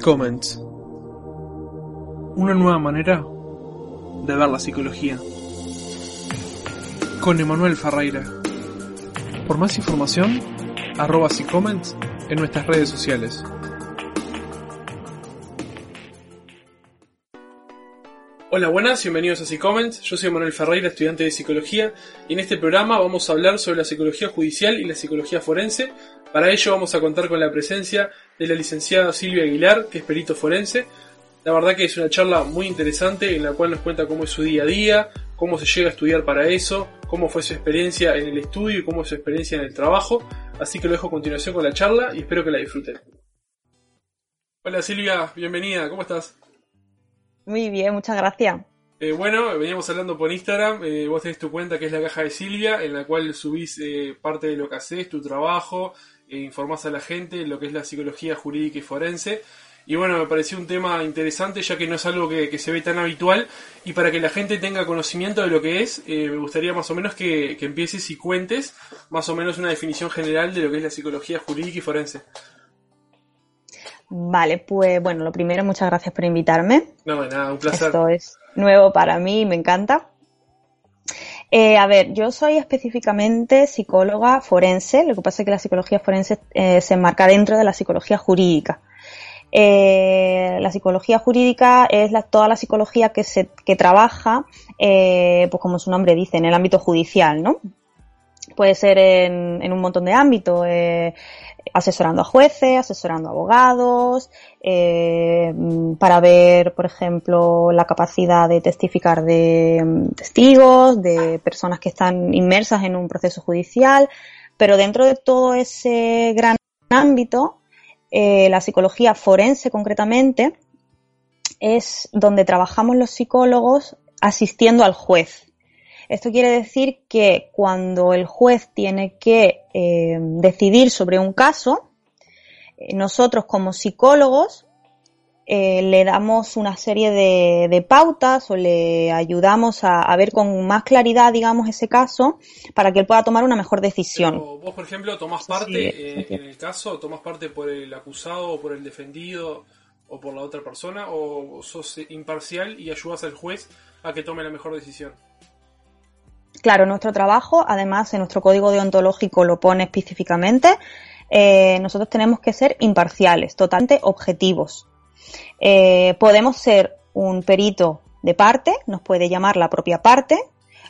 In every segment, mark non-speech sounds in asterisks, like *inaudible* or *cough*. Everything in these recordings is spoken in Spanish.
Comments. Una nueva manera de ver la psicología. Con Emanuel Ferreira. Por más información, arroba Comments en nuestras redes sociales. Hola, buenas, bienvenidos a Comments. Yo soy Manuel Ferreira, estudiante de psicología, y en este programa vamos a hablar sobre la psicología judicial y la psicología forense. Para ello vamos a contar con la presencia de la licenciada Silvia Aguilar, que es perito forense. La verdad que es una charla muy interesante en la cual nos cuenta cómo es su día a día, cómo se llega a estudiar para eso, cómo fue su experiencia en el estudio y cómo es su experiencia en el trabajo. Así que lo dejo a continuación con la charla y espero que la disfruten. Hola Silvia, bienvenida, ¿cómo estás? Muy bien, muchas gracias. Eh, bueno, veníamos hablando por Instagram, eh, vos tenés tu cuenta que es la caja de Silvia, en la cual subís eh, parte de lo que haces, tu trabajo, informás a la gente lo que es la psicología jurídica y forense. Y bueno, me pareció un tema interesante ya que no es algo que, se ve tan habitual y para que la gente tenga conocimiento de lo que es, me gustaría más o menos que, que empieces y cuentes más o menos una definición general de lo que es la psicología jurídica y forense. Vale, pues bueno, lo primero, muchas gracias por invitarme. No, nada, un placer. Esto es nuevo para mí me encanta. Eh, a ver, yo soy específicamente psicóloga forense, lo que pasa es que la psicología forense eh, se enmarca dentro de la psicología jurídica. Eh, la psicología jurídica es toda la psicología que, se, que trabaja, pues como su nombre dice, en el ámbito judicial, ¿no? Puede ser en, en un montón de ámbitos, asesorando a jueces, asesorando a abogados, eh, para ver, por ejemplo, la capacidad de testificar de mm, testigos, de personas que están inmersas en un proceso judicial, pero dentro de todo ese gran ámbito, eh, la psicología forense concretamente es donde trabajamos los psicólogos asistiendo al juez. Esto quiere decir que cuando el juez tiene que eh, decidir sobre un caso, eh, nosotros como psicólogos eh, le damos una serie de, pautas o le ayudamos a, ver con más claridad, digamos, ese caso para que él pueda tomar una mejor decisión. vos, por ejemplo, tomás parte en el caso, tomás parte por el acusado o por el defendido o por la otra persona o sos imparcial y ayudas al juez a que tome la mejor decisión. Claro, nuestro trabajo, además en nuestro código deontológico lo pone específicamente, eh, nosotros tenemos que ser imparciales, totalmente objetivos. Eh, podemos ser un perito de parte, nos puede llamar la propia parte,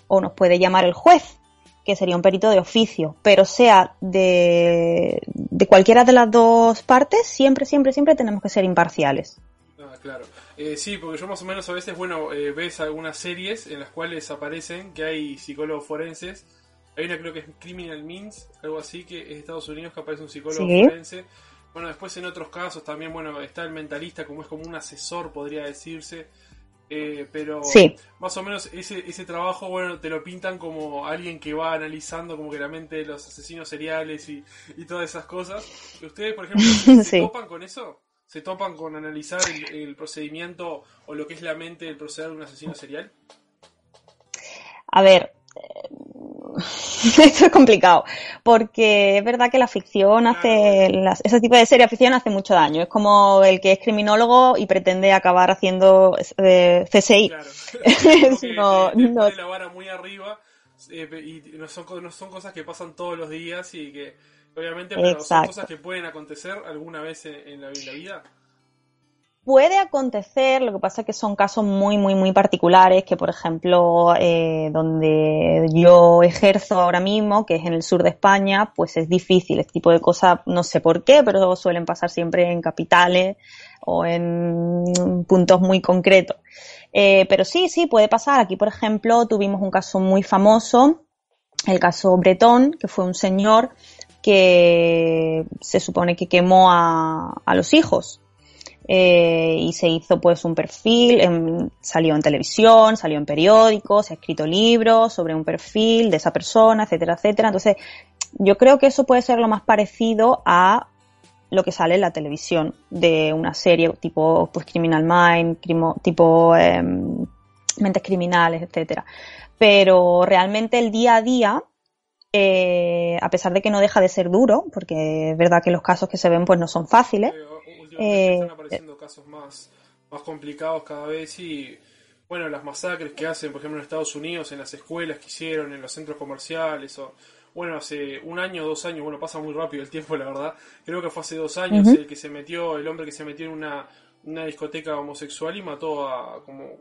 o nos puede llamar el juez, que sería un perito de oficio, pero sea de, de cualquiera de las dos partes, siempre, siempre, siempre tenemos que ser imparciales. Ah, claro. Eh, sí, porque yo más o menos a veces, bueno, eh, ves algunas series en las cuales aparecen que hay psicólogos forenses. Hay una creo que es Criminal Minds, algo así, que es de Estados Unidos que aparece un psicólogo forense. Bueno, después en otros casos también, bueno, está el mentalista como es como un asesor, podría decirse. Eh, pero más o menos ese, ese trabajo, bueno, te lo pintan como alguien que va analizando como que la mente de los asesinos seriales y, y todas esas cosas. ¿Ustedes, por ejemplo, *laughs* se topan con eso? Se topan con analizar el, procedimiento o lo que es la mente del proceder de un asesino serial? A ver, eh, *laughs* esto es complicado, porque es verdad que la ficción hace, ese tipo de serie de ficción hace mucho daño. Es como el que es criminólogo y pretende acabar haciendo eh, CSI. Claro. *laughs* *laughs* no, no. la vara muy arriba eh, y no son, no son cosas que pasan todos los días y que Obviamente, pero son cosas que pueden acontecer alguna vez en la, vida. Puede acontecer, lo que pasa es que son casos muy, muy, muy particulares, que por ejemplo, eh, donde yo ejerzo ahora mismo, que es en el sur de España, pues es difícil, este tipo de cosas, no sé por qué, pero suelen pasar siempre en capitales o en puntos muy concretos. Eh, pero sí, sí, puede pasar. Aquí, por ejemplo, tuvimos un caso muy famoso, el caso Bretón, que fue un señor que se supone que quemó a, los hijos. Eh, y se hizo pues un perfil, salió en televisión, salió en periódicos, se ha escrito libros sobre un perfil de esa persona, etcétera, etcétera. Entonces, yo creo que eso puede ser lo más parecido a lo que sale en la televisión de una serie tipo pues Criminal Mind, tipo em, Mentes Criminales, etcétera. Pero realmente el día a día eh, a pesar de que no deja de ser duro, porque es verdad que los casos que se ven pues no son fáciles, últimamente están apareciendo casos más, más complicados cada vez y bueno, las masacres que hacen, por ejemplo, en Estados Unidos, en las escuelas que hicieron, en los centros comerciales, o bueno, hace un año, dos años, bueno, pasa muy rápido el tiempo, la verdad. Creo que fue hace dos años el que se metió, el hombre que se metió en una, una discoteca homosexual y mató a como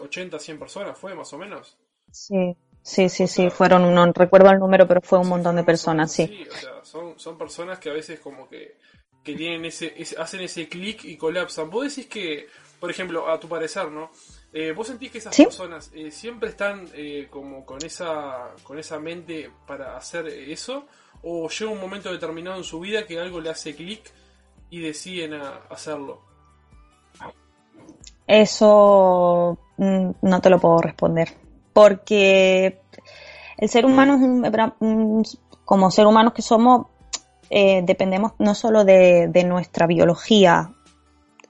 80, 100 personas, ¿fue más o menos? Sí. Sí, sí, sí, fueron, no recuerdo el número, pero fue un montón de personas, sí. Sí, o sea, son, son personas que a veces como que, que tienen ese, hacen ese clic y colapsan. Vos decís que, por ejemplo, a tu parecer, ¿no? Eh, ¿Vos sentís que esas personas eh, siempre están eh, como con esa, con esa mente para hacer eso? ¿O llega un momento determinado en su vida que algo le hace clic y deciden hacerlo? Eso mm, no te lo puedo responder. Porque el ser humano, es como ser humanos que somos, dependemos no solo de, de nuestra biología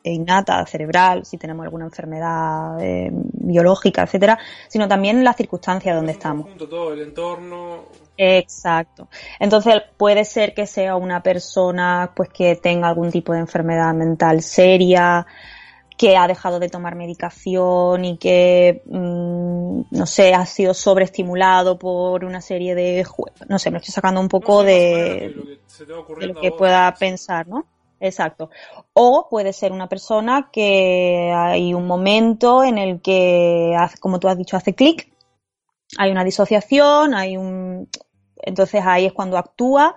innata, cerebral, si tenemos alguna enfermedad eh, biológica, etcétera, sino también las circunstancias donde estamos. todo el entorno. Exacto. Entonces puede ser que sea una persona pues que tenga algún tipo de enfermedad mental seria, que ha dejado de tomar medicación y que, mm, no sé, ha sido sobreestimulado por una serie de... No sé, me estoy sacando un poco de, de, lo que pueda pensar, ¿no? Exacto. O puede ser una persona que hay un momento en el que, como tú has dicho, hace clic, hay una disociación, hay un... Entonces ahí es cuando actúa.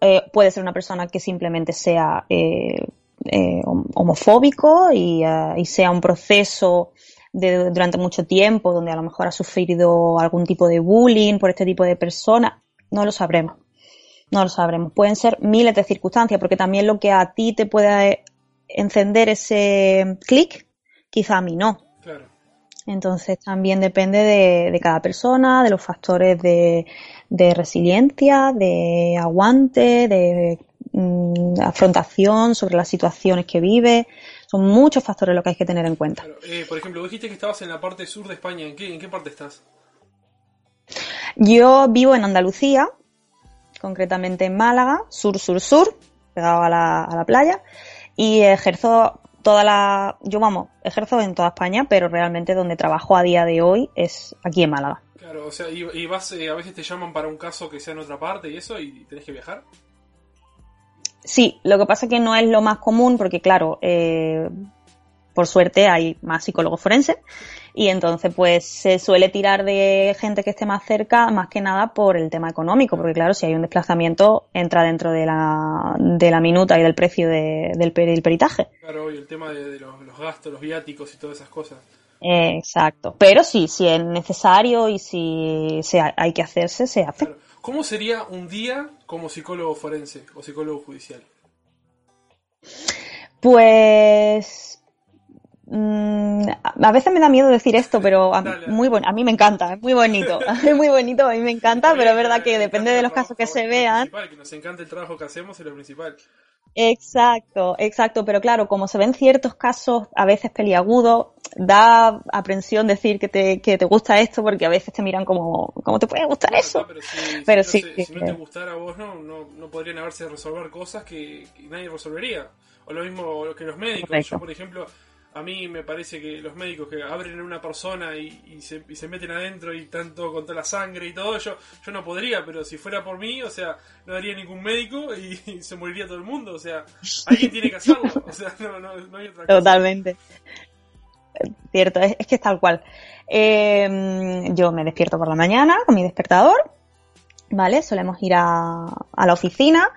Eh, puede ser una persona que simplemente sea eh, eh, homofóbico y, sea un proceso de, durante mucho tiempo donde a lo mejor ha sufrido algún tipo de bullying por este tipo de persona. No lo sabremos. No lo sabremos. Pueden ser miles de circunstancias, porque también lo que a ti te pueda encender ese clic, quizá a mí no. Claro. Entonces también depende de, cada persona, de los factores de, resiliencia, de aguante, de mm, afrontación sobre las situaciones que vive. Son muchos factores lo que hay que tener en cuenta. Eh, por ejemplo, dijiste que estabas en la parte sur de España. ¿En qué, en qué parte estás? Yo vivo en Andalucía, concretamente en Málaga, sur, sur, sur, pegado a la, a la playa, y ejerzo toda la, yo vamos, ejerzo en toda España, pero realmente donde trabajo a día de hoy es aquí en Málaga. Claro, o sea, y, vas, eh, a veces te llaman para un caso que sea en otra parte y eso, y tenés que viajar. Sí, lo que pasa es que no es lo más común porque, claro, eh, por suerte hay más psicólogos forenses y entonces pues se suele tirar de gente que esté más cerca más que nada por el tema económico porque claro si hay un desplazamiento entra dentro de la, de la minuta y del precio del, peritaje. Claro, y el tema de, los, gastos, los viáticos y todas esas cosas. exacto, pero sí, si es necesario y si se, hay que hacerse, se hace. ¿Cómo sería un día como psicólogo forense o psicólogo judicial? Pues Mm, a veces me da miedo decir esto, pero a, muy a mí me encanta, es muy bonito, *laughs* *laughs* es muy bonito, a mí me encanta, pero es verdad que depende de los casos que se vean. Que nos encanta el trabajo que hacemos es lo principal. Exacto, exacto, pero claro, como se ven ciertos casos a veces peliagudos, da aprensión decir que te, que te gusta esto porque a veces te miran como, ¿cómo te puede gustar eso? pero, si, no, te gustara a vos, no, no, podrían haberse resolver cosas que, nadie resolvería. O lo mismo que los médicos. Yo, por ejemplo, a mí me parece que los médicos que abren a una persona y, se, meten adentro y tanto con toda la sangre y todo, yo, yo no podría, pero si fuera por mí, o sea, no haría ningún médico *laughs* y, se moriría todo el mundo, o sea, alguien tiene que hacerlo, o sea, no, no, no hay otra cosa. Totalmente. Cierto, es, que es tal cual. Em, yo me despierto por la mañana con mi despertador, ¿vale? Solemos ir a, la oficina,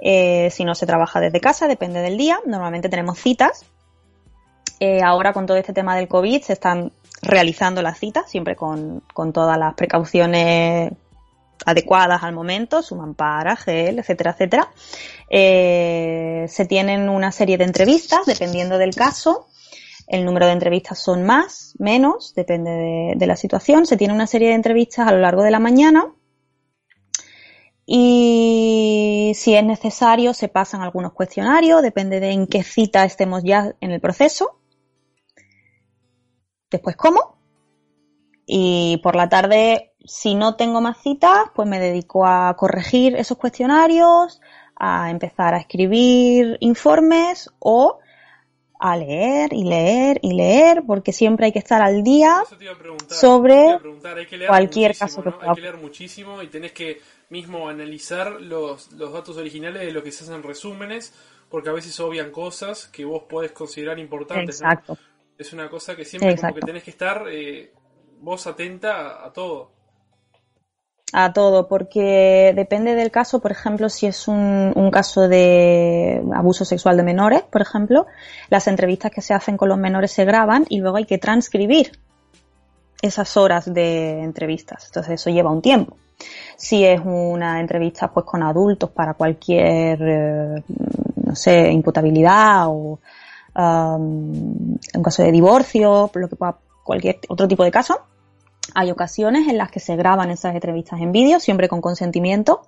eh, si no se trabaja desde casa, depende del día, normalmente tenemos citas eh, ahora con todo este tema del COVID se están realizando las citas, siempre con, todas las precauciones adecuadas al momento, su mampara, gel, etcétera, etcétera. Eh, se tienen una serie de entrevistas dependiendo del caso. El número de entrevistas son más, menos, depende de, de la situación. Se tiene una serie de entrevistas a lo largo de la mañana y si es necesario se pasan algunos cuestionarios, depende de en qué cita estemos ya en el proceso después como. Y por la tarde, si no tengo más citas, pues me dedico a corregir esos cuestionarios, a empezar a escribir informes o a leer y leer y leer, porque siempre hay que estar al día sobre cualquier caso que Hay que leer muchísimo y tenés que mismo analizar los, los datos originales de lo que se hacen resúmenes, porque a veces obvian cosas que vos podés considerar importantes. Exacto. Es una cosa que siempre como que tenés que estar eh, vos atenta a todo a todo, porque depende del caso, por ejemplo, si es un, un, caso de abuso sexual de menores, por ejemplo, las entrevistas que se hacen con los menores se graban y luego hay que transcribir esas horas de entrevistas. Entonces eso lleva un tiempo. Si es una entrevista pues con adultos para cualquier, eh, no sé, imputabilidad o um, un caso de divorcio, lo que pueda, cualquier otro tipo de caso, hay ocasiones en las que se graban esas entrevistas en vídeo, siempre con consentimiento.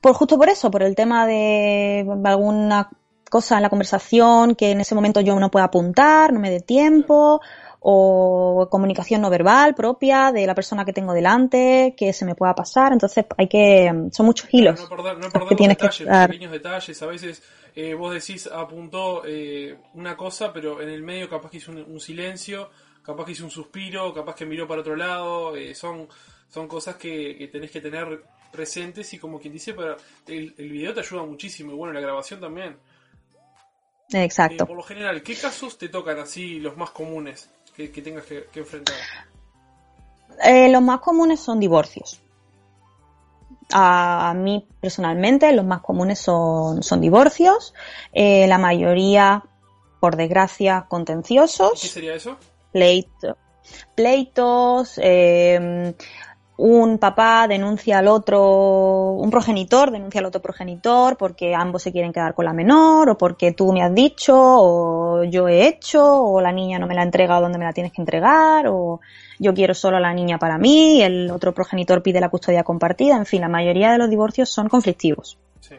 Por justo por eso, por el tema de alguna cosa en la conversación que en ese momento yo no pueda apuntar, no me dé tiempo, o comunicación no verbal propia de la persona que tengo delante, que se me pueda pasar. Entonces hay que, son muchos hilos. No, no que tienes detalles, que pequeños detalles. A veces eh, vos decís, apuntó eh, una cosa, pero en el medio capaz que hizo un silencio capaz que hizo un suspiro, capaz que miró para otro lado, eh, son, son cosas que, tenés que tener presentes y como quien dice, para el, el video te ayuda muchísimo y bueno, la grabación también. Exacto. Eh, por lo general, ¿qué casos te tocan así los más comunes que, tengas que, enfrentar? Eh, los más comunes son divorcios. A, mí personalmente los más comunes son, son divorcios, la mayoría, por desgracia, contenciosos. ¿Qué sería eso? pleito, pleitos, eh, un papá denuncia al otro, un progenitor denuncia al otro progenitor porque ambos se quieren quedar con la menor, o porque tú me has dicho, o yo he hecho, o la niña no me la ha entregado donde me la tienes que entregar, o yo quiero solo a la niña para mí, y el otro progenitor pide la custodia compartida, en fin, la mayoría de los divorcios son conflictivos. Sí.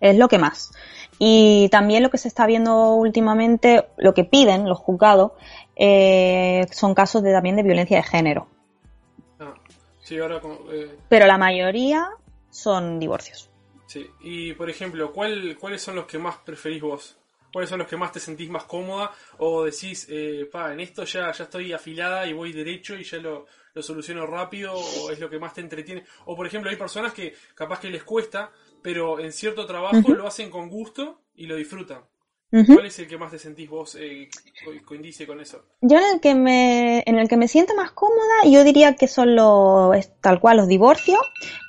Es lo que más. Y también lo que se está viendo últimamente, lo que piden los juzgados, eh, son casos de, también de violencia de género. Sí, ahora, eh, Pero la mayoría son divorcios. Sí, y por ejemplo, ¿cuál, ¿cuáles son los que más preferís vos? ¿Cuáles son los que más te sentís más cómoda? ¿O decís, eh, pa, en esto ya, ya estoy afilada y voy derecho y ya lo, lo soluciono rápido? ¿O es lo que más te entretiene? O por ejemplo, hay personas que capaz que les cuesta, pero en cierto trabajo lo hacen con gusto y lo disfrutan. ¿Cuál es el que más te sentís vos eh, coincide con eso? Yo en el que me en el que me siento más cómoda, yo diría que son los tal cual los divorcios,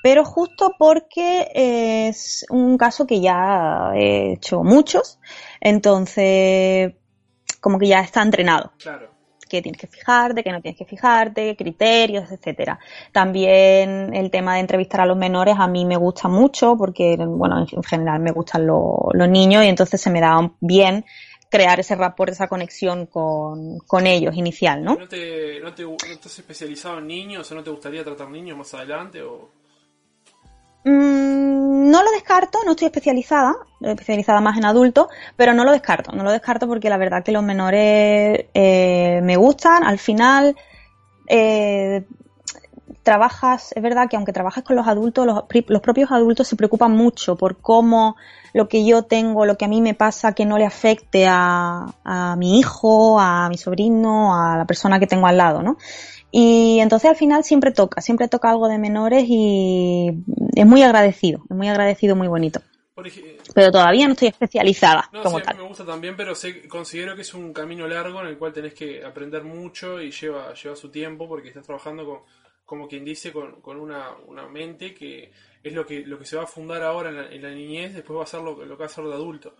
pero justo porque es un caso que ya he hecho muchos, entonces como que ya está entrenado. Claro que tienes que fijarte, que no tienes que fijarte, criterios, etcétera. También el tema de entrevistar a los menores a mí me gusta mucho porque, bueno, en general me gustan los niños y entonces se me da bien crear ese rapport, esa conexión con, con ellos inicial, ¿no? ¿No te, no, ¿No estás especializado en niños o no te gustaría tratar niños más adelante? O... Mm, no lo descarto, no estoy especializada, especializada más en adultos, pero no lo descarto, no lo descarto porque la verdad que los menores eh, me gustan. Al final, eh, trabajas, es verdad que aunque trabajes con los adultos, los, propios adultos se preocupan mucho por cómo lo que yo tengo, lo que a mí me pasa, que no le afecte a, a mi hijo, a mi sobrino, a la persona que tengo al lado, ¿no? Y entonces al final siempre toca, siempre toca algo de menores y es muy agradecido, es muy agradecido, muy bonito. pero todavía no estoy especializada no, como sí, tal. Me gusta también, pero sé, considero que es un camino largo en el cual tenés que aprender mucho y lleva, lleva su tiempo porque estás trabajando con, como quien dice, con, con una, una, mente que es lo que, lo que se va a fundar ahora en la, niñez, después va a ser lo, lo, que va a ser de adulto.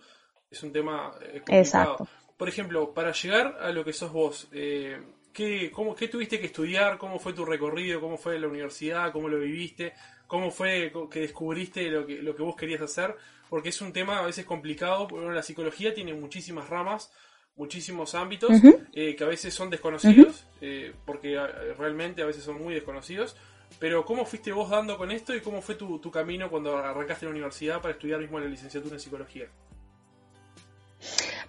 Es un tema eh, complicado. Exacto. Por ejemplo, para llegar a lo que sos vos, eh, ¿Qué, cómo, ¿Qué tuviste que estudiar? ¿Cómo fue tu recorrido? ¿Cómo fue la universidad? ¿Cómo lo viviste? ¿Cómo fue que descubriste lo que, lo que vos querías hacer? Porque es un tema a veces complicado, porque la psicología tiene muchísimas ramas, muchísimos ámbitos, eh, que a veces son desconocidos, eh, porque eh, realmente a veces son muy desconocidos. Pero ¿cómo fuiste vos dando con esto y cómo fue tu, tu camino cuando arrancaste la universidad para estudiar mismo la licenciatura en psicología?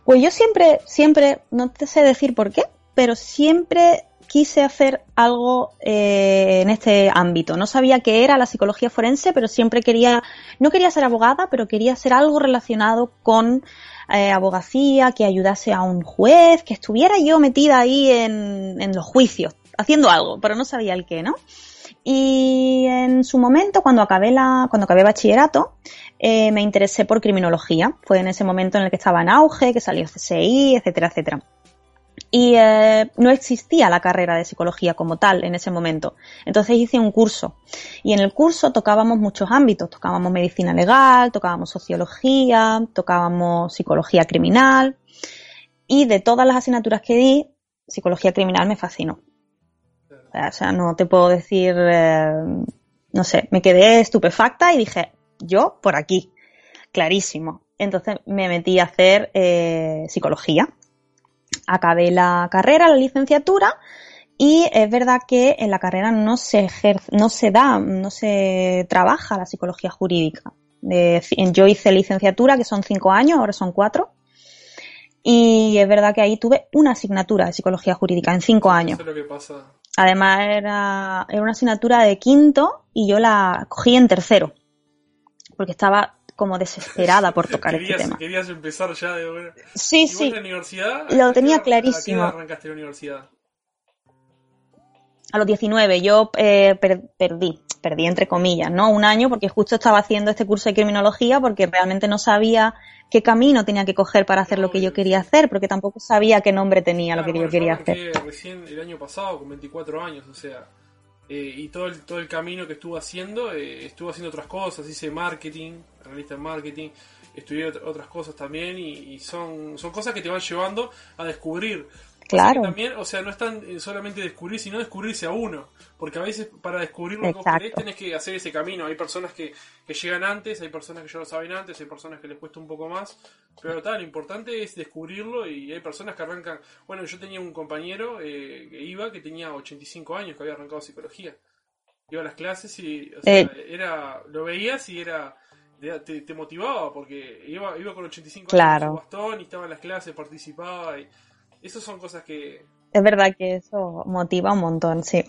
Pues yo siempre, siempre, no te sé decir por qué, pero siempre quise hacer algo eh, en este ámbito. No sabía qué era la psicología forense, pero siempre quería, no quería ser abogada, pero quería hacer algo relacionado con eh, abogacía, que ayudase a un juez, que estuviera yo metida ahí en, los juicios, haciendo algo, pero no sabía el qué, ¿no? Y en su momento, cuando acabé la, cuando acabé bachillerato, eh, me interesé por criminología. Fue en ese momento en el que estaba en auge, que salió CSI, etcétera, etcétera. Y eh, no existía la carrera de psicología como tal en ese momento. Entonces hice un curso. Y en el curso tocábamos muchos ámbitos. Tocábamos medicina legal, tocábamos sociología, tocábamos psicología criminal. Y de todas las asignaturas que di, psicología criminal me fascinó. O sea, no te puedo decir, eh, no sé, me quedé estupefacta y dije, yo por aquí, clarísimo. Entonces me metí a hacer eh, psicología. Acabé la carrera, la licenciatura, y es verdad que en la carrera no se ejerce, no se da, no se trabaja la psicología jurídica. yo hice licenciatura, que son cinco años, ahora son cuatro. Y es verdad que ahí tuve una asignatura de psicología jurídica en cinco años. Además era, era una asignatura de quinto y yo la cogí en tercero porque estaba como desesperada por *laughs* tocar este tema. Querías empezar ya de Sí, sí. La universidad, lo tenía clarísimo. ¿A qué arrancaste la universidad? A los 19, yo eh, perdí, perdí entre comillas, ¿no? Un año porque justo estaba haciendo este curso de criminología porque realmente no sabía qué camino tenía que coger para hacer lo que yo quería hacer, porque tampoco sabía qué nombre tenía lo que yo quería hacer. Recién el año pasado, con 24 años, o sea, eh, y todo el, todo el camino que estuvo haciendo, eh, estuvo haciendo otras cosas, hice marketing, analista en marketing, estudié otras cosas también y, son, son cosas que te van llevando a descubrir Claro. También, o sea, no es tan eh, solamente descubrir, sino descubrirse a uno. Porque a veces para descubrir lo que vos querés tenés que hacer ese camino. Hay personas que, que, llegan antes, hay personas que ya lo saben antes, hay personas que les cuesta un poco más. Pero tal, lo importante es descubrirlo y hay personas que arrancan... Bueno, yo tenía un compañero eh, que iba que tenía 85 años, que había arrancado psicología. Iba a las clases y o sea, eh. era lo veías y era... Te, te, motivaba porque iba, iba con 85 claro. años con bastón y estaba en las clases, participaba y esas son cosas que... Es verdad que eso motiva un montón, sí.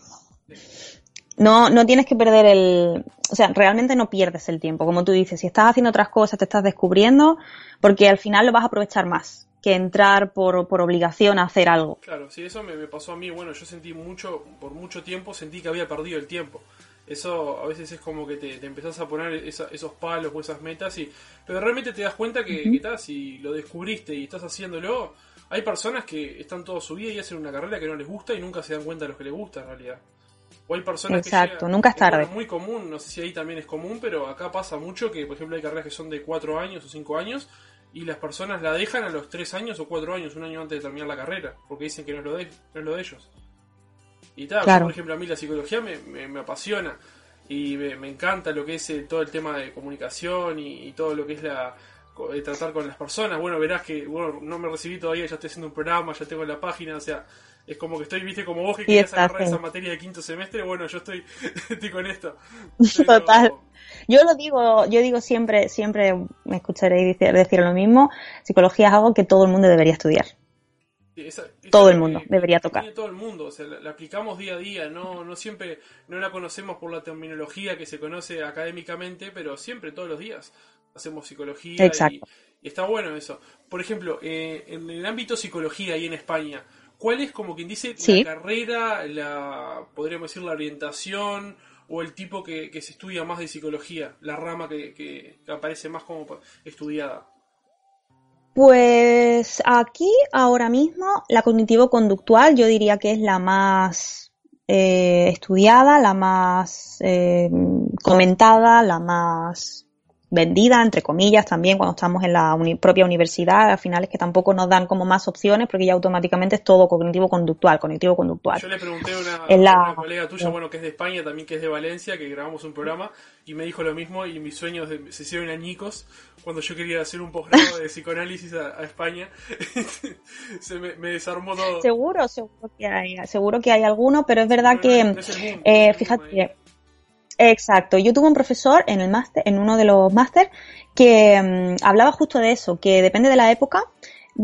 No, no tienes que perder el... O sea, realmente no pierdes el tiempo. Como tú dices, si estás haciendo otras cosas, te estás descubriendo, porque al final lo vas a aprovechar más que entrar por, por obligación a hacer algo. Claro, sí, eso me, pasó a mí. Bueno, yo sentí mucho, por mucho tiempo, sentí que había perdido el tiempo. Eso a veces es como que te, te empezás a poner esos palos o esas metas, y, pero realmente te das cuenta que, que estás, si lo descubriste y estás haciéndolo, hay personas que están toda su vida y hacen una carrera que no les gusta y nunca se dan cuenta de lo que les gusta en realidad. O hay personas Exacto, nunca es tarde. Es muy común, no sé si ahí también es común, pero acá pasa mucho que, por ejemplo, hay carreras que son de 4 años o 5 años y las personas la dejan a los 3 años o 4 años, un año antes de terminar la carrera, porque dicen que no es lo de, no es lo de ellos. Y tal, por ejemplo, a mí la psicología me, me, apasiona y me, encanta lo que es eh, todo el tema de comunicación y todo lo que es la, tratar con las personas. Bueno, verás que bueno, no me recibí todavía, ya estoy haciendo un programa, ya tengo la página, o sea, es como que estoy, viste, como vos que querías agarrar esa materia de quinto semestre, bueno, yo estoy, *laughs* estoy con esto. *laughs* Total. Yo lo digo, yo digo siempre, siempre me escucharéis decir, decir lo mismo, psicología es algo que todo el mundo debería estudiar. todo el mundo debería tocar. Todo el mundo, o sea, la, aplicamos día a día, no, no siempre, no la conocemos por la terminología que se conoce académicamente, pero siempre, todos los días hacemos psicología y, está bueno eso. Por ejemplo, eh, en el ámbito psicología ahí en España, ¿cuál es como quien dice la carrera, la podríamos decir la orientación o el tipo que, se estudia más de psicología, la rama que, aparece más como estudiada? Pues aquí ahora mismo la cognitivo-conductual yo diría que es la más eh, estudiada, la más eh, comentada, la más vendida, entre comillas, también cuando estamos en la propia universidad, al final es que tampoco nos dan como más opciones porque ya automáticamente es todo cognitivo-conductual, cognitivo-conductual. Yo le pregunté a una, colega tuya, bueno, que es de España, también que es de Valencia, que grabamos un programa, y me dijo lo mismo, y mis sueños se hicieron añicos cuando yo quería hacer un posgrado de psicoanálisis a, España. *laughs* se me, desarmó todo. Seguro, seguro que hay, seguro que hay alguno, pero es verdad que, eh, fíjate, Exacto. Yo tuve un profesor en el máster, en uno de los máster, que mm, hablaba justo de eso, que depende de la época,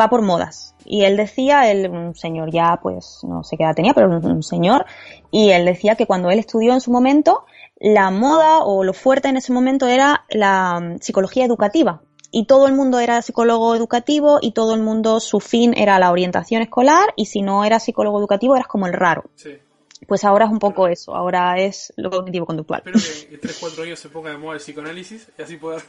va por modas. Y él decía, él, un señor ya, pues no sé qué edad tenía, pero un, un señor, y él decía que cuando él estudió en su momento, la moda o lo fuerte en ese momento era la mm, psicología educativa. Y todo el mundo era psicólogo educativo y todo el mundo, su fin era la orientación escolar y si no era psicólogo educativo eras como el raro. Sí. Pues ahora es un poco eso, ahora es lo cognitivo conductual. Espero que en 3-4 años se ponga de moda el psicoanálisis y así poder,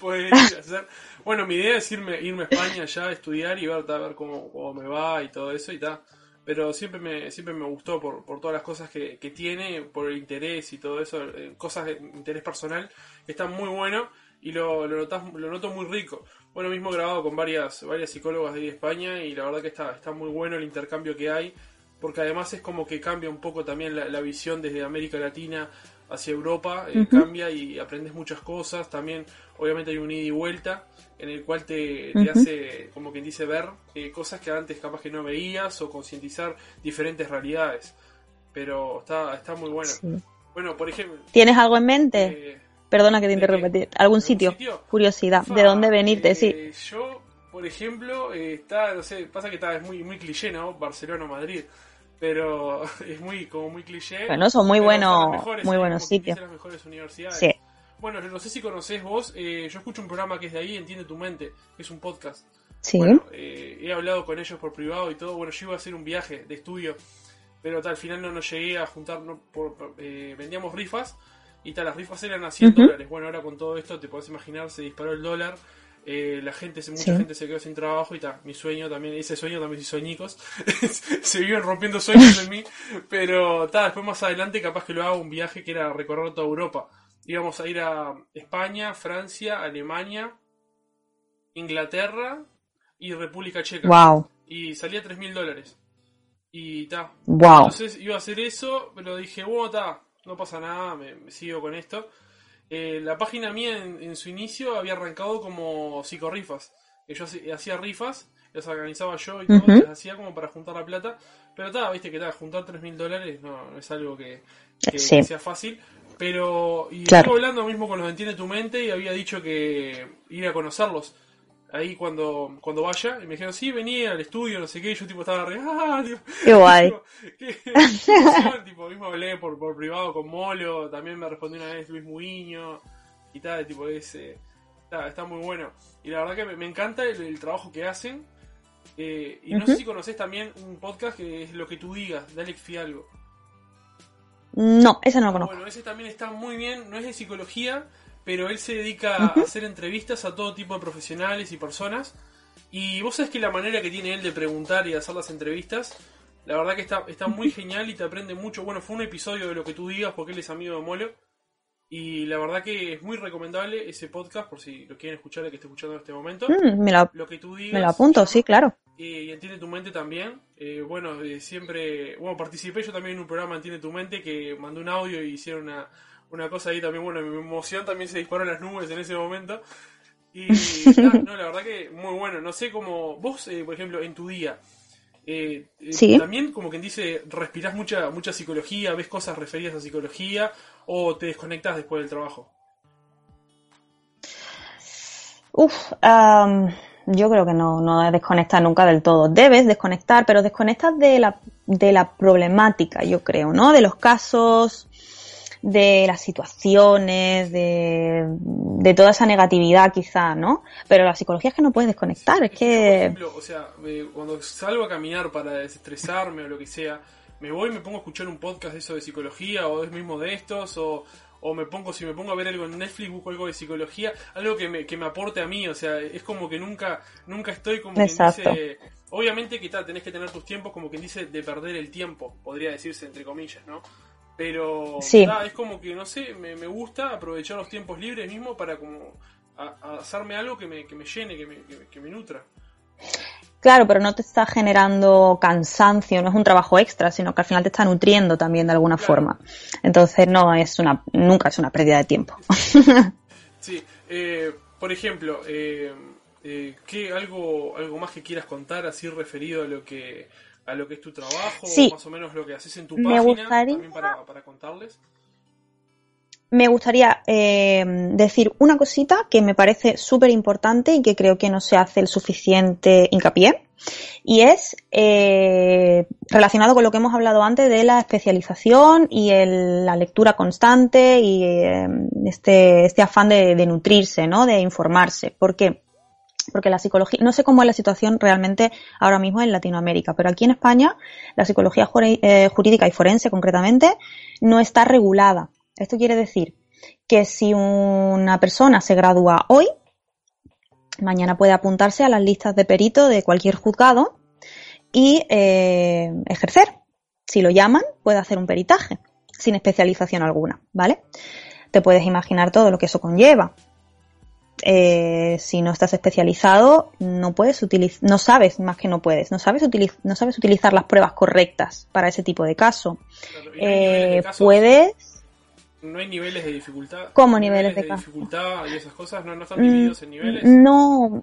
poder a hacer. Bueno, mi idea es irme, irme a España ya a estudiar y ver, ta, ver cómo, cómo me va y todo eso y tal. Pero siempre me, siempre me gustó por, por todas las cosas que, que tiene, por el interés y todo eso, eh, cosas de interés personal, que están muy bueno y lo, lo, notas, lo noto muy rico. Bueno, mismo grabado con varias, varias psicólogas de España y la verdad que está, está muy bueno el intercambio que hay, porque además es como que cambia un poco también la, la visión desde América Latina hacia Europa, eh, cambia y aprendes muchas cosas, también obviamente hay un ida y vuelta en el cual te, te hace, como quien dice, ver eh, cosas que antes capaz que no veías o concientizar diferentes realidades. Pero está, está muy bueno. Sí. Bueno, por ejemplo... ¿Tienes algo en mente? eh, Perdona que te ¿de interrumpa. ¿Algún ¿Algún sitio? sitio? Curiosidad. ¿De dónde venirte? eh, Sí. Yo, por ejemplo, eh, está, no sé, pasa que está, es muy, muy cliché, ¿no? Barcelona o Madrid. Pero *laughs* es muy, como muy cliché. Son muy pero buenos- son muy eh, buenos como quien sitios. las mejores universidades. Sí. Bueno, no sé si conocés vos, eh, yo escucho un programa que es de ahí, Entiende tu mente, que es un podcast. Sí. Bueno, eh, he hablado con ellos por privado y todo. Bueno, yo iba a hacer un viaje de estudio, pero tal, al final no nos llegué a juntar. No, por, eh, vendíamos rifas y tal, las rifas eran a 100 Ujú. dólares. Bueno, ahora con todo esto, te podés imaginar, se disparó el dólar. Eh, la gente, mucha Sí. gente se quedó sin trabajo y tal. Mi sueño también, ese sueño también hice soñicos. *laughs* se viven rompiendo sueños en mí. Pero tal, después más adelante, capaz que lo hago un viaje que era recorrer toda Europa. Íbamos a ir a España, Francia, Alemania, Inglaterra y República Checa. Wow. Y salía 3 mil dólares. Y ta. Wow. Entonces iba a hacer eso, pero dije, bueno, ta, no pasa nada, me, me sigo con esto. Eh, la página mía en, en su inicio había arrancado como psicorrifas. Que yo hacía rifas, las organizaba yo y todo, Ujú. las hacía como para juntar la plata. Pero ta, viste que ta, juntar 3 mil dólares no, no es algo que, que Sí. sea fácil. Pero, y Claro. estuve hablando mismo con los de Entiende tu mente y había dicho que ir a conocerlos ahí cuando, cuando vaya. Y me dijeron, sí, venía al estudio, no sé qué. Y yo tipo estaba re, *laughs* ah, tipo, Qué guay. *laughs* tipo, mismo hablé por, por privado con Molo, también me respondió una vez Luis Muiño y tal, tipo, es, eh, está, está muy bueno. Y la verdad que me, me encanta el, el trabajo que hacen. Eh, y no sé si conoces también un podcast que es Lo que tú digas, de Alex Fialgo. No, ese no lo conozco. Bueno, ese también está muy bien, no es de psicología, pero él se dedica a hacer entrevistas a todo tipo de profesionales y personas. Y vos sabés que la manera que tiene él de preguntar y de hacer las entrevistas, la verdad que está, está muy genial y te aprende mucho. Bueno, fue un episodio de lo que tú digas porque él es amigo de Molo. Y la verdad que es muy recomendable ese podcast por si lo quieren escuchar el que esté escuchando en este momento. Mm, me, lo, Lo que tú digas. me lo apunto, sí, claro. Eh, y Entiende tu mente también. Eh, bueno, eh, siempre. Bueno, participé yo también en un programa Entiende tu mente que mandó un audio y hicieron una, una cosa ahí también. Bueno, mi emoción también se disparó en las nubes en ese momento. Y nada, no, la verdad que muy bueno. No sé cómo. Vos, eh, por ejemplo, en tu día. eh, eh, Sí. También, como quien dice, respirás mucha, mucha psicología, ves cosas referidas a psicología o te desconectas después del trabajo. Uf, am, yo creo que no, no desconectas nunca del todo. Debes desconectar, pero desconectas de la, de la problemática, yo creo, ¿no? De los casos, de las situaciones, de, de toda esa negatividad quizá, ¿no? Pero la psicología es que no puedes desconectar, es Yo, por que... ejemplo, o sea, eh, cuando salgo a caminar para desestresarme o lo que sea, me voy y me pongo a escuchar un podcast de eso de psicología o es mismo de estos o, o me pongo, si me pongo a ver algo en Netflix, busco algo de psicología, algo que me, que me aporte a mí, o sea, es como que nunca, nunca estoy como quien dice, obviamente que tal, tenés que tener tus tiempos como quien dice de perder el tiempo, podría decirse entre comillas, ¿no? Pero Sí. es como que, no sé, me, me gusta aprovechar los tiempos libres mismo para como a- a hacerme algo que me, que me llene, que me, que me- que me nutra. Claro, pero no te está generando cansancio, no es un trabajo extra, sino que al final te está nutriendo también de alguna Claro. forma. Entonces no es una, nunca es una pérdida de tiempo. *laughs* Sí, eh, por ejemplo, eh, eh, ¿qué, algo, algo más que quieras contar así referido a lo que a lo que es tu trabajo, Sí. más o menos lo que haces en tu Me página, gustaría- también para, para contarles? me gustaría eh, decir una cosita que me parece súper importante y que creo que no se hace el suficiente hincapié. Y es eh, relacionado con lo que hemos hablado antes de la especialización y la lectura constante y eh, este, este afán de, de, nutrirse, ¿no? De informarse. ¿Por qué? Porque la psicología, no sé cómo es la situación realmente ahora mismo en Latinoamérica, pero aquí en España la psicología jurídica y forense concretamente no está regulada. Esto quiere decir que si una persona se gradúa hoy, mañana puede apuntarse a las listas de perito de cualquier juzgado y eh, ejercer. Si lo llaman, puede hacer un peritaje sin especialización alguna, ¿vale? Te puedes imaginar todo lo que eso conlleva. Eh, si no estás especializado, no puedes utilizar, no sabes más que no puedes, no sabes, no sabes utilizar las pruebas correctas para ese tipo de caso. Eh, puedes no hay niveles de dificultad. ¿Cómo niveles, de, dificultad y esas cosas? ¿No, están divididos en niveles? No,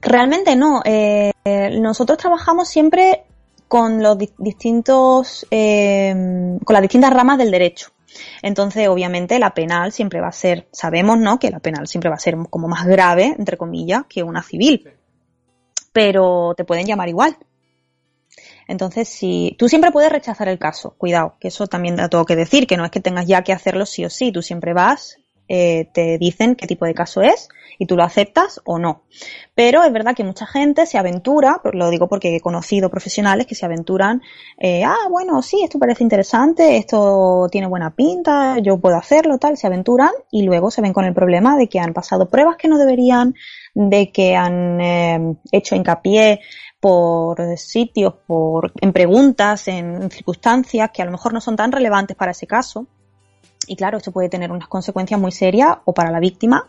realmente no. Eh, nosotros trabajamos siempre con los distintos, eh, con las distintas ramas del derecho. Entonces, obviamente, la penal siempre va a ser, sabemos, ¿no? Que la penal siempre va a ser como más grave, entre comillas, que una civil. Pero te pueden llamar igual. Entonces, si tú siempre puedes rechazar el caso, cuidado, que eso también da todo que decir, que no es que tengas ya que hacerlo sí o sí, tú siempre vas, eh, te dicen qué tipo de caso es y tú lo aceptas o no. Pero es verdad que mucha gente se aventura, lo digo porque he conocido profesionales que se aventuran, eh, ah, bueno, sí, esto parece interesante, esto tiene buena pinta, yo puedo hacerlo, tal, se aventuran y luego se ven con el problema de que han pasado pruebas que no deberían, de que han eh, hecho hincapié por sitios, por, en preguntas, en circunstancias que a lo mejor no son tan relevantes para ese caso. Y claro, esto puede tener unas consecuencias muy serias o para la víctima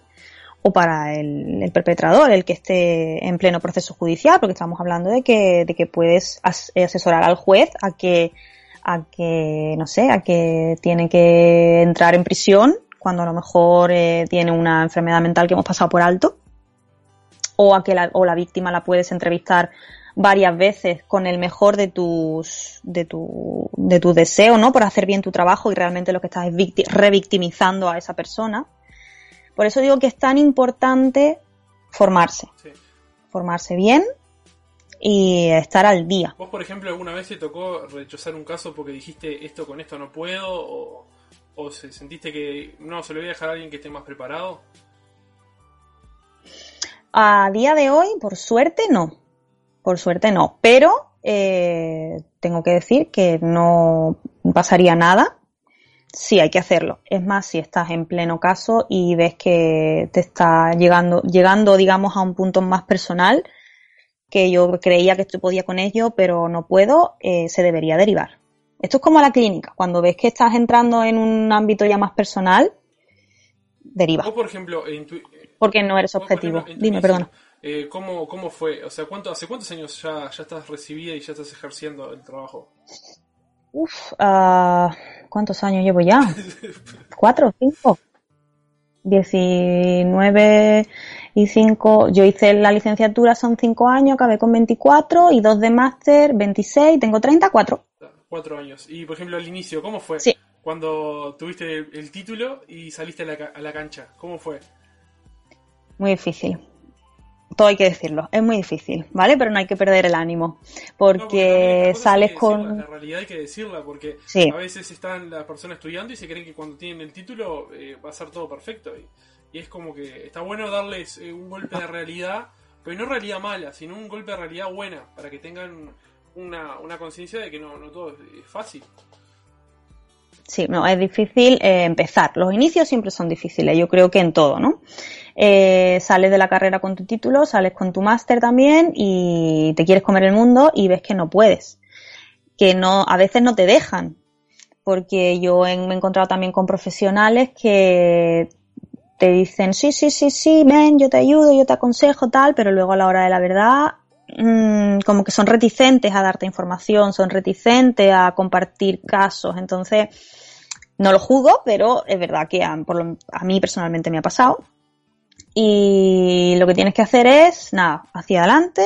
o para el, perpetrador, el que esté en pleno proceso judicial, porque estamos hablando de que, de que puedes asesorar al juez a que, a que, no sé, a que tiene que entrar en prisión cuando a lo mejor eh, tiene una enfermedad mental que hemos pasado por alto, o a que la, o la víctima la puedes entrevistar varias veces con el mejor de tus, de tu, de tu deseo, ¿no? Por hacer bien tu trabajo y realmente lo que estás es revictimizando a esa persona. Por eso digo que es tan importante formarse. Formarse bien y estar al día. ¿Vos, por ejemplo, alguna vez te tocó rechazar un caso porque dijiste esto con esto no puedo? ¿O, o sentiste que no, se lo voy a dejar a alguien que esté más preparado? A día de hoy, por suerte, no. Por suerte no, pero eh, tengo que decir que no pasaría nada sí hay que hacerlo. Es más, si estás en pleno caso y ves que te está llegando, llegando, digamos, a un punto más personal, que yo creía que esto podía con ello, pero no puedo, eh, se debería derivar. Esto es como la clínica. Cuando ves que estás entrando en un ámbito ya más personal, deriva. por ejemplo, Porque no eres objetivo. Dime, perdona. Eh, ¿cómo, ¿Cómo fue? O sea, ¿cuánto, ¿hace cuántos años ya, ya estás recibida y ya estás ejerciendo el trabajo? Uf, uh, ¿cuántos años llevo ya? *laughs* ¿Cuatro? ¿Cinco? Diecinueve y cinco. Yo hice la licenciatura, son cinco años, acabé con veinticuatro y dos de máster, veintiséis, tengo treinta, cuatro. Cuatro años. Y por ejemplo, al inicio, ¿cómo fue? Sí. Cuando tuviste el, título y saliste a la, a la cancha, ¿cómo fue? Muy difícil todo hay que decirlo, es muy difícil, ¿vale? Pero no hay que perder el ánimo, porque, sales con... La realidad hay que decirla, porque a veces están las personas estudiando y se creen que cuando tienen el título eh, va a ser todo perfecto. Y, es como que está bueno darles eh, un golpe de realidad, pero no realidad mala, sino un golpe de realidad buena, para que tengan una, una conciencia de que no, no todo es fácil. Sí, no, es difícil eh, empezar. Los inicios siempre son difíciles, yo creo que en todo, ¿no? Eh, sales de la carrera con tu título, sales con tu máster también y te quieres comer el mundo y ves que no puedes. Que no, a veces no te dejan. Porque yo me he encontrado también con profesionales que te dicen, sí, sí, sí, sí, ven, yo te ayudo, yo te aconsejo, tal, pero luego a la hora de la verdad, mmm, como que son reticentes a darte información, son reticentes a compartir casos. Entonces, no lo juzgo, pero es verdad que a, por a mí personalmente me ha pasado y lo que tienes que hacer es, nada, hacia adelante,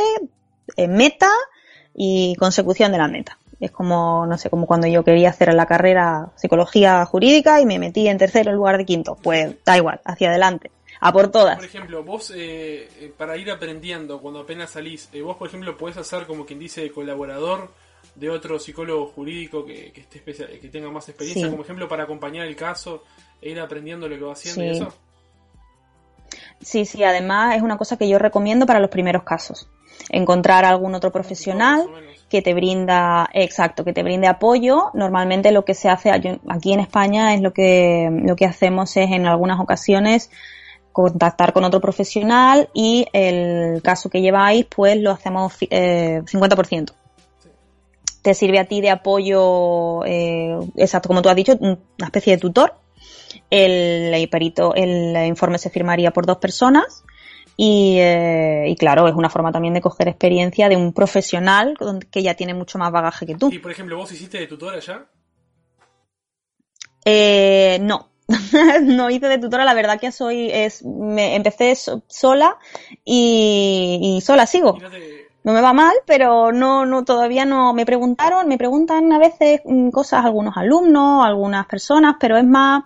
meta y consecución de la meta. Es como, no sé, como cuando yo quería hacer la carrera psicología jurídica y me metí en tercero en lugar de quinto. Pues da igual, hacia adelante. A por todas. Por ejemplo, vos, eh, eh, para ir aprendiendo, cuando apenas salís, eh, vos, por ejemplo, podés hacer como quien dice colaborador de otro psicólogo jurídico que, que, esté que tenga más experiencia, Sí. como ejemplo, para acompañar el caso e ir aprendiendo lo que va haciendo y eso. Sí, sí, además es una cosa que yo recomiendo para los primeros casos. Encontrar algún otro profesional que te brinda, exacto, que te brinde apoyo. Normalmente lo que se hace aquí en España es lo que, lo que hacemos es en algunas ocasiones contactar con otro profesional y el caso que lleváis pues lo hacemos eh, 50%. Te sirve a ti de apoyo, eh, exacto, como tú has dicho, una especie de tutor. El, perito, el informe se firmaría por dos personas y, eh, y claro, es una forma también de coger experiencia de un profesional que ya tiene mucho más bagaje que tú. Y por ejemplo, vos hiciste de tutora ya. Eh, no, *laughs* no hice de tutora, la verdad que soy, es, me empecé so- sola y, y sola sigo. No me va mal, pero no, no, todavía no me preguntaron, me preguntan a veces mm, cosas algunos alumnos, algunas personas, pero es más,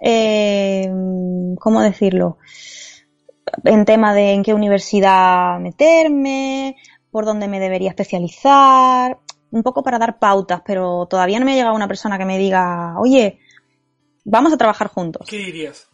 eh, ¿cómo decirlo? En tema de en qué universidad meterme, por dónde me debería especializar, un poco para dar pautas, pero todavía no me ha llegado una persona que me diga, oye, vamos a trabajar juntos. ¿Qué dirías?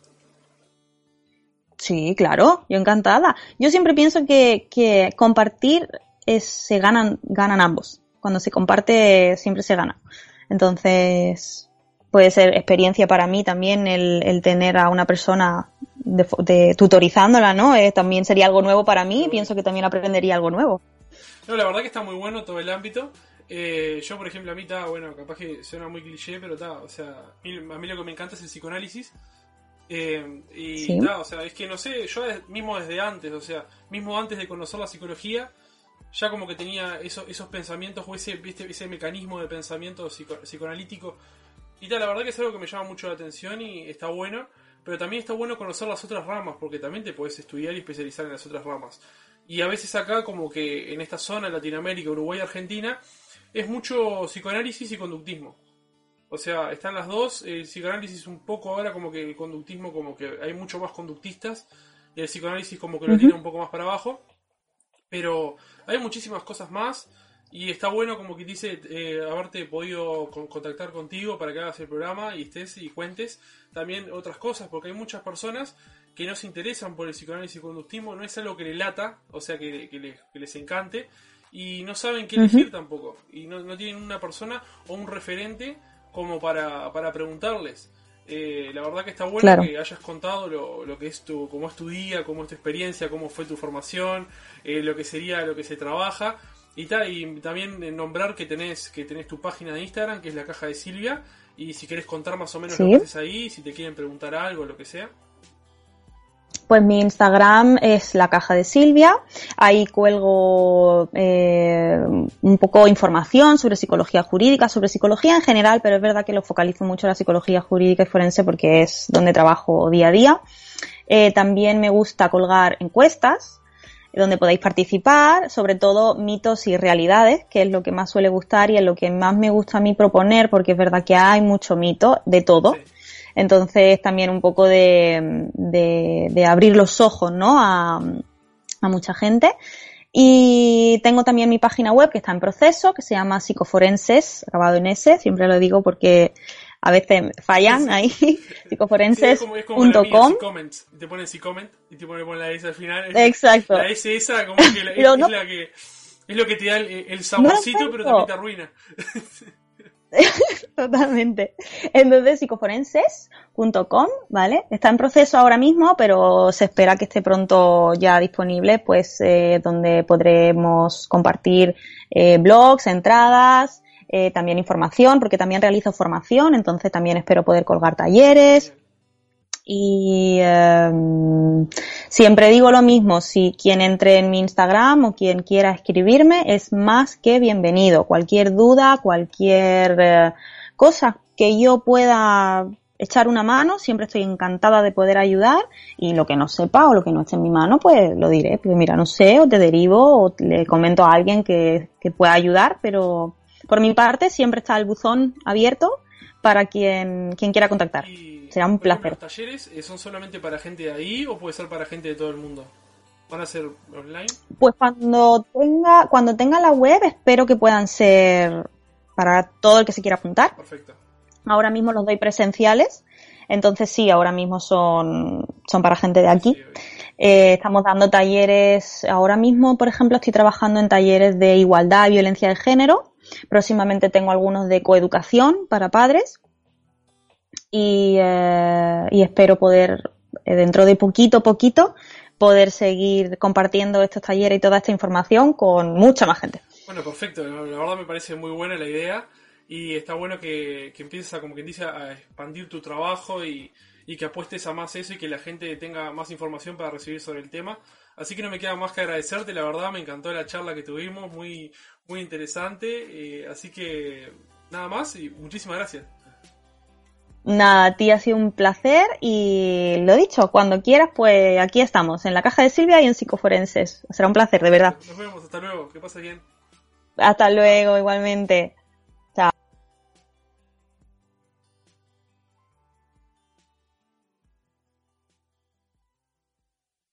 Sí, claro, yo encantada. Yo siempre pienso que, que compartir es, se ganan, ganan ambos. Cuando se comparte, siempre se gana. Entonces, puede ser experiencia para mí también el, el tener a una persona de, de tutorizándola, ¿no? Eh, también sería algo nuevo para mí y pienso que también aprendería algo nuevo. No, la verdad que está muy bueno todo el ámbito. Eh, yo, por ejemplo, a mí está, bueno, capaz que suena muy cliché, pero está, o sea, a mí, a mí lo que me encanta es el psicoanálisis. Eh, y Sí. ta, o sea, es que no sé, yo mismo desde antes, o sea, mismo antes de conocer la psicología, ya como que tenía esos, esos pensamientos o ese, ese mecanismo de pensamiento psico- psicoanalítico. Y tal, la verdad que es algo que me llama mucho la atención y está bueno, pero también está bueno conocer las otras ramas, porque también te puedes estudiar y especializar en las otras ramas. Y a veces acá, como que en esta zona, Latinoamérica, Uruguay, Argentina, es mucho psicoanálisis y conductismo. O sea, están las dos, el psicoanálisis un poco ahora como que el conductismo como que hay mucho más conductistas y el psicoanálisis como que lo tiene un poco más para abajo. Pero hay muchísimas cosas más y está bueno como que dice eh, haberte podido con- contactar contigo para que hagas el programa y estés y cuentes también otras cosas porque hay muchas personas que no se interesan por el psicoanálisis y conductismo, no es algo que le lata, o sea que, que les, que les encante y no saben qué elegir tampoco y no, no tienen una persona o un referente como para, para preguntarles. Eh, la verdad que está bueno Claro. que hayas contado lo, lo que es tu, cómo es tu día, cómo es tu experiencia, cómo fue tu formación, eh, lo que sería lo que se trabaja y tal, y también eh, nombrar que tenés, que tenés tu página de Instagram, que es la caja de Silvia, y si querés contar más o menos lo que haces ahí, si te quieren preguntar algo, lo que sea. Pues mi Instagram es la caja de Silvia. Ahí cuelgo eh, un poco información sobre psicología jurídica, sobre psicología en general, pero es verdad que lo focalizo mucho en la psicología jurídica y forense porque es donde trabajo día a día. Eh, también me gusta colgar encuestas donde podéis participar, sobre todo mitos y realidades, que es lo que más suele gustar y es lo que más me gusta a mí proponer, porque es verdad que hay mucho mito de todo. Sí. Entonces también un poco de, de, de abrir los ojos, ¿no? A, a mucha gente. Y tengo también mi página web que está en proceso, que se llama Psicoforenses, acabado en S, siempre lo digo porque a veces fallan ahí, *laughs* psicoforenses.com. te ponen si comment y te ponen la S al final. Exacto. La S esa como que la- *laughs* es, Pero no- es la que es lo que te da el, el saborcito, No pero también te arruina. *laughs* Totalmente. Entonces, psicoforenses.com, ¿vale? Está en proceso ahora mismo, pero se espera que esté pronto ya disponible, pues, eh, donde podremos compartir eh, blogs, entradas, eh, también información, porque también realizo formación, entonces también espero poder colgar talleres. Y em, siempre digo lo mismo, si quien entre en mi Instagram o quien quiera escribirme es más que bienvenido. Cualquier duda, cualquier eh, cosa que yo pueda echar una mano, siempre estoy encantada de poder ayudar y lo que no sepa o lo que no esté en mi mano, pues lo diré. Pues mira, no sé, o te derivo o le comento a alguien que, que pueda ayudar, pero por mi parte, siempre está el buzón abierto para quien, quien quiera contactar. Y, Será un placer. ¿Los talleres eh, son solamente para gente de ahí o puede ser para gente de todo el mundo? ¿Van a ser online? Pues cuando tenga, cuando tenga la web, espero que puedan ser para todo el que se quiera apuntar. Perfecto. Ahora mismo los doy presenciales, entonces sí, ahora mismo son, son para gente de aquí. Sí. Eh, estamos dando talleres, ahora mismo, por ejemplo, estoy trabajando en talleres de igualdad y violencia de género. Próximamente tengo algunos de coeducación para padres. Y, eh, y espero poder, eh, dentro de poquito a poquito, poder seguir compartiendo estos talleres y toda esta información con mucha más gente. Bueno, perfecto. La verdad me parece muy buena la idea y está bueno que, que empieces a, como quien dice, a expandir tu trabajo y, y que apuestes a más eso y que la gente tenga más información para recibir sobre el tema. Así que no me queda más que agradecerte, la verdad me encantó la charla que tuvimos, muy, muy interesante. eh, así que nada más y muchísimas gracias. Nada, a ti ha sido un placer y lo dicho, cuando quieras, pues aquí estamos, en la caja de Silvia y en Psicoforenses. Será un placer, de verdad. Nos vemos, hasta luego, que pases bien. Hasta luego, igualmente. Chao.